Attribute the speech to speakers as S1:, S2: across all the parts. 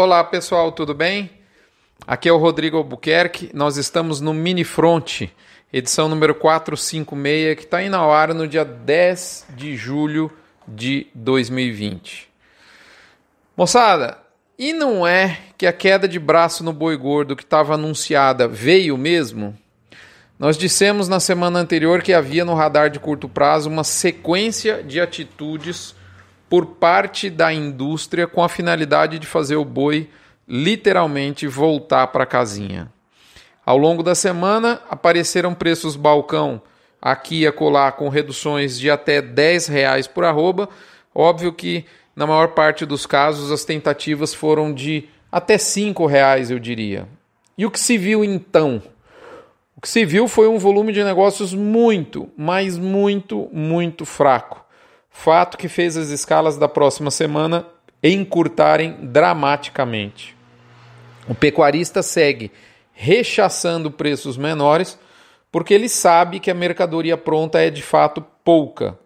S1: Olá pessoal, tudo bem? Aqui é o Rodrigo Albuquerque, nós estamos no Mini Front, edição número 456, que está indo ao ar no dia 10 de julho de 2020. Moçada, e não é que a queda de braço no boi gordo que estava anunciada veio mesmo? Nós dissemos na semana anterior que havia no radar de curto prazo uma sequência de atitudes por parte da indústria com a finalidade de fazer o boi literalmente voltar para a casinha. Ao longo da semana apareceram preços balcão aqui e acolá com reduções de até 10 reais por arroba. Óbvio que na maior parte dos casos as tentativas foram de até 5 reais, eu diria. E o que se viu então? O que se viu foi um volume de negócios muito, mas muito, muito fraco fato que fez as escalas da próxima semana encurtarem dramaticamente. O pecuarista segue rechaçando preços menores porque ele sabe que a mercadoria pronta é de fato pouca.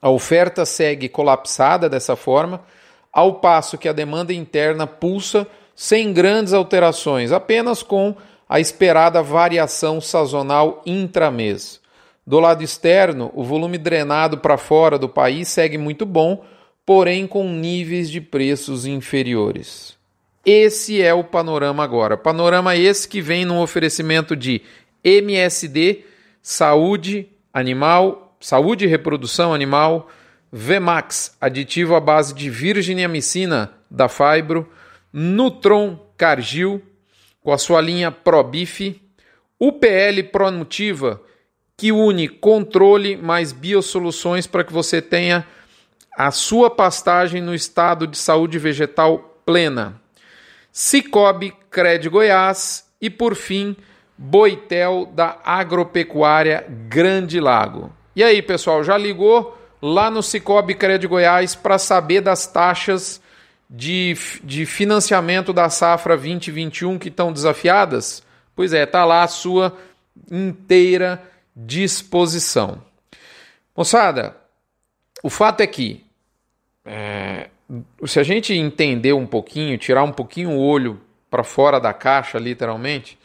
S1: A oferta segue colapsada dessa forma, ao passo que a demanda interna pulsa sem grandes alterações, apenas com a esperada variação sazonal intramês. Do lado externo, o volume drenado para fora do país segue muito bom, porém com níveis de preços inferiores. Esse é o panorama agora. Panorama esse que vem no oferecimento de MSD, saúde animal, saúde e reprodução animal, Vemax, aditivo à base de virginiamicina da Fibro, Nutron Cargil, com a sua linha ProBif, UPL Pronutiva, que une controle mais biosoluções para que você tenha a sua pastagem no estado de saúde vegetal plena. Cicobi Cred Goiás e por fim Boitel da Agropecuária Grande Lago. E aí, pessoal, já ligou lá no Cicobi Cred Goiás para saber das taxas de, de financiamento da safra 2021 que estão desafiadas? Pois é, tá lá a sua inteira disposição. Moçada, o fato é que é, se a gente entender um pouquinho, tirar um pouquinho o olho para fora da caixa, literalmente,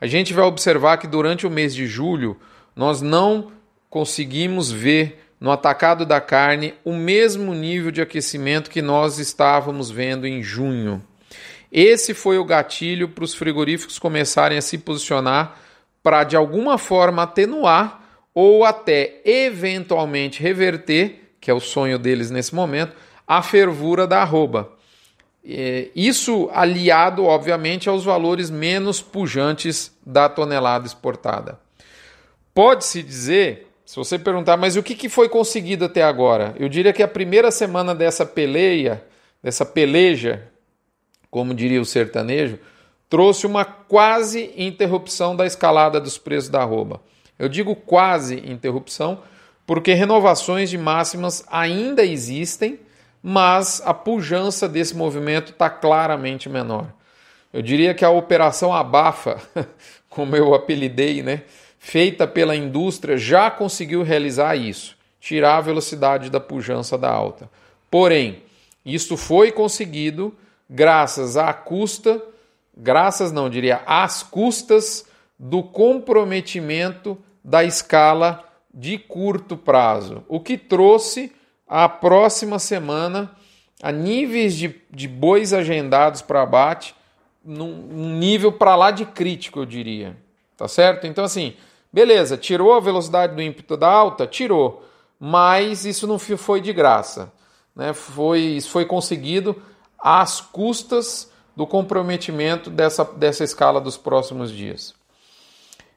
S1: a gente vai observar que durante o mês de julho nós não conseguimos ver no atacado da carne o mesmo nível de aquecimento que nós estávamos vendo em junho. Esse foi o gatilho para os frigoríficos começarem a se posicionar para de alguma forma atenuar ou até eventualmente reverter, que é o sonho deles nesse momento, a fervura da arroba. Isso aliado, obviamente, aos valores menos pujantes da tonelada exportada. Pode-se dizer, se você perguntar, mas o que foi conseguido até agora? Eu diria que a primeira semana dessa peleia, dessa peleja, como diria o sertanejo, trouxe uma quase interrupção da escalada dos preços da arroba. Eu digo quase interrupção porque renovações de máximas ainda existem, mas a pujança desse movimento está claramente menor. Eu diria que a operação abafa, como eu apelidei, né, feita pela indústria, já conseguiu realizar isso, tirar a velocidade da pujança da alta. Porém, isso foi conseguido graças à custa graças não diria às custas do comprometimento da escala de curto prazo, o que trouxe a próxima semana a níveis de, de bois agendados para abate num nível para lá de crítico, eu diria. Tá certo? Então, assim, beleza, tirou a velocidade do ímpeto da alta? Tirou. Mas isso não foi de graça. Né? Foi, isso foi conseguido às custas do comprometimento dessa, dessa escala dos próximos dias.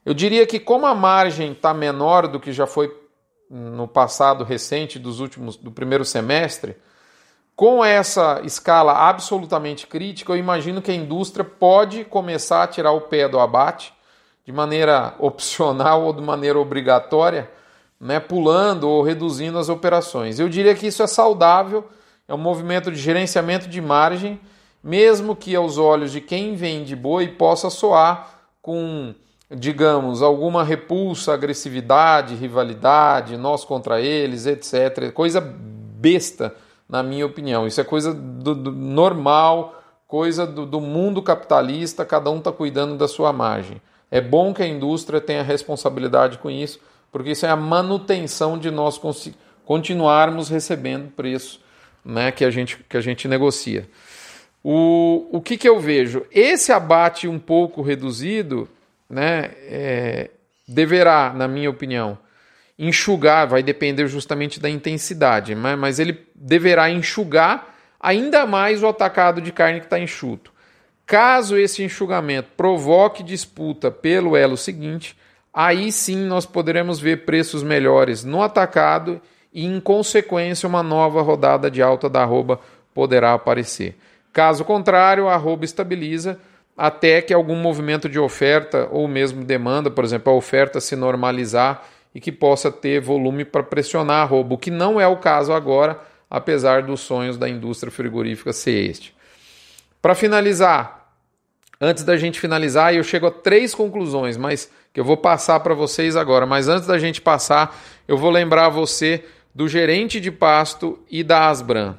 S1: Eu diria que como a margem está menor do que já foi no passado recente dos últimos do primeiro semestre, com essa escala absolutamente crítica, eu imagino que a indústria pode começar a tirar o pé do abate de maneira opcional ou de maneira obrigatória, né, pulando ou reduzindo as operações. Eu diria que isso é saudável, é um movimento de gerenciamento de margem mesmo que aos olhos de quem vende boi possa soar com, digamos, alguma repulsa, agressividade, rivalidade, nós contra eles, etc. Coisa besta, na minha opinião. Isso é coisa do, do normal coisa do, do mundo capitalista, cada um está cuidando da sua margem. É bom que a indústria tenha responsabilidade com isso, porque isso é a manutenção de nós continuarmos recebendo preço né, que, a gente, que a gente negocia. O, o que, que eu vejo? Esse abate um pouco reduzido né, é, deverá, na minha opinião, enxugar, vai depender justamente da intensidade, mas, mas ele deverá enxugar ainda mais o atacado de carne que está enxuto. Caso esse enxugamento provoque disputa pelo elo seguinte, aí sim nós poderemos ver preços melhores no atacado e, em consequência, uma nova rodada de alta da arroba poderá aparecer. Caso contrário, a arroba estabiliza até que algum movimento de oferta ou mesmo demanda, por exemplo, a oferta se normalizar e que possa ter volume para pressionar a arroba, o que não é o caso agora, apesar dos sonhos da indústria frigorífica ser este. Para finalizar, antes da gente finalizar, eu chego a três conclusões, mas que eu vou passar para vocês agora. Mas antes da gente passar, eu vou lembrar você do gerente de pasto e da Asbran.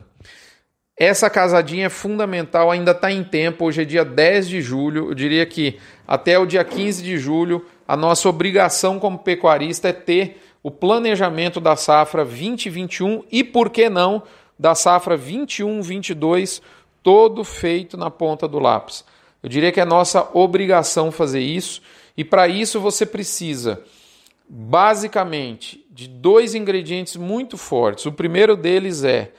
S1: Essa casadinha é fundamental, ainda está em tempo. Hoje é dia 10 de julho. Eu diria que até o dia 15 de julho, a nossa obrigação como pecuarista é ter o planejamento da safra 2021 e, por que não, da safra 21-22, todo feito na ponta do lápis. Eu diria que é nossa obrigação fazer isso, e para isso você precisa, basicamente, de dois ingredientes muito fortes. O primeiro deles é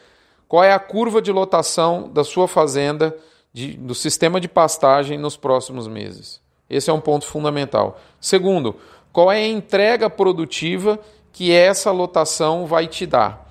S1: qual é a curva de lotação da sua fazenda, de, do sistema de pastagem nos próximos meses. Esse é um ponto fundamental. Segundo, qual é a entrega produtiva que essa lotação vai te dar?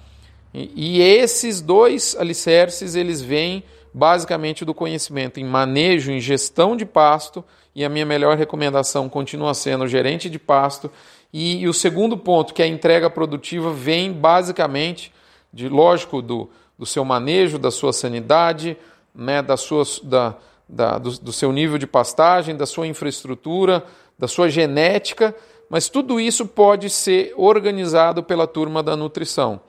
S1: E, e esses dois alicerces, eles vêm basicamente do conhecimento em manejo, em gestão de pasto, e a minha melhor recomendação continua sendo gerente de pasto. E, e o segundo ponto, que é a entrega produtiva, vem basicamente de, lógico, do, do seu manejo, da sua sanidade, né, da sua, da, da, do, do seu nível de pastagem, da sua infraestrutura, da sua genética, mas tudo isso pode ser organizado pela turma da nutrição.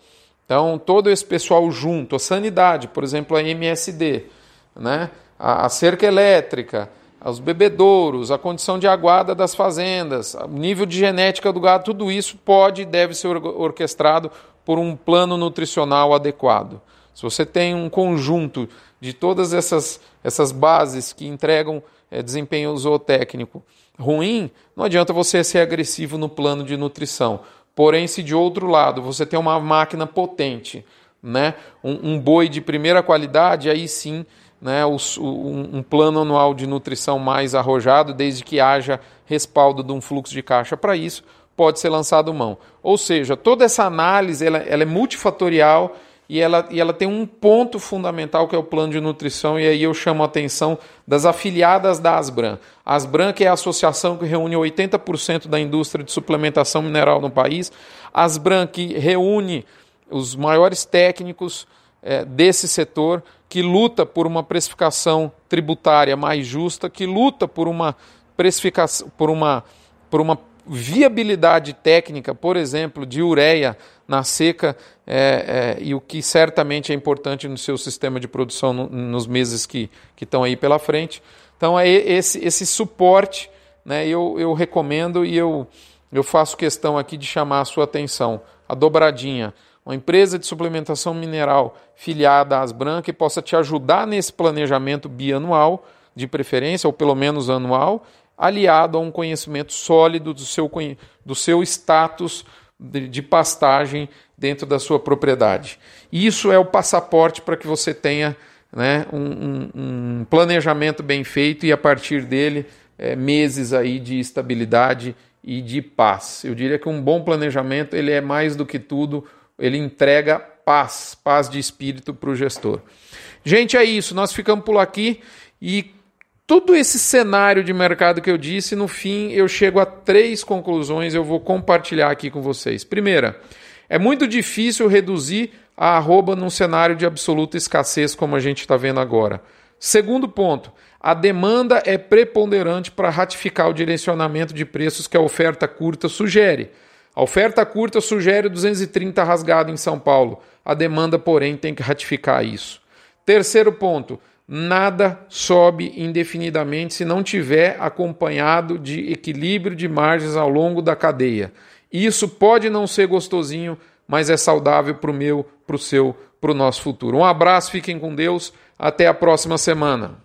S1: Então, todo esse pessoal junto, a sanidade, por exemplo, a MSD, né? a, a cerca elétrica, os bebedouros, a condição de aguada das fazendas, o nível de genética do gado, tudo isso pode e deve ser orquestrado por um plano nutricional adequado. Se você tem um conjunto de todas essas, essas bases que entregam é, desempenho zootécnico ruim, não adianta você ser agressivo no plano de nutrição. Porém, se de outro lado você tem uma máquina potente, né, um, um boi de primeira qualidade, aí sim né, o, um, um, plano anual de nutrição mais arrojado, desde que haja respaldo de um fluxo de caixa para isso, pode ser lançado mão. Ou seja, toda essa análise ela, ela é multifatorial e ela, e ela tem um ponto fundamental que é o plano de nutrição, e aí eu chamo a atenção das afiliadas da Asbran. A Asbran, que é a associação que reúne 80% da indústria de suplementação mineral no país, a Asbran, que reúne os maiores técnicos é, desse setor, que luta por uma precificação tributária mais justa, que luta por uma precificação, por uma, por uma viabilidade técnica, por exemplo, de ureia na seca, é, é, e o que certamente é importante no seu sistema de produção no, nos meses que, que estão aí pela frente. Então, é esse, esse suporte né, eu, eu recomendo e eu, eu faço questão aqui de chamar a sua atenção. A dobradinha, uma empresa de suplementação mineral filiada às Asbran que possa te ajudar nesse planejamento bianual, de preferência, ou pelo menos anual, aliado a um conhecimento sólido do seu, do seu status de, de pastagem dentro da sua propriedade. Isso é o passaporte para que você tenha né, um, um, um, planejamento bem feito e a partir dele é, meses aí de estabilidade e de paz. Eu diria que um bom planejamento ele é mais do que tudo, ele entrega paz, paz de espírito para o gestor. Gente, é isso. Nós ficamos por aqui e todo esse cenário de mercado que eu disse, no fim eu chego a três conclusões, eu vou compartilhar aqui com vocês. Primeira, é muito difícil reduzir a arroba num cenário de absoluta escassez como a gente está vendo agora. Segundo ponto, a demanda é preponderante para ratificar o direcionamento de preços que a oferta curta sugere. A oferta curta sugere 230 rasgado em São Paulo. A demanda, porém, tem que ratificar isso. Terceiro ponto, nada sobe indefinidamente se não tiver acompanhado de equilíbrio de margens ao longo da cadeia. Isso pode não ser gostosinho, mas é saudável para o meu, para o seu, para o nosso futuro. Um abraço, fiquem com Deus, até a próxima semana.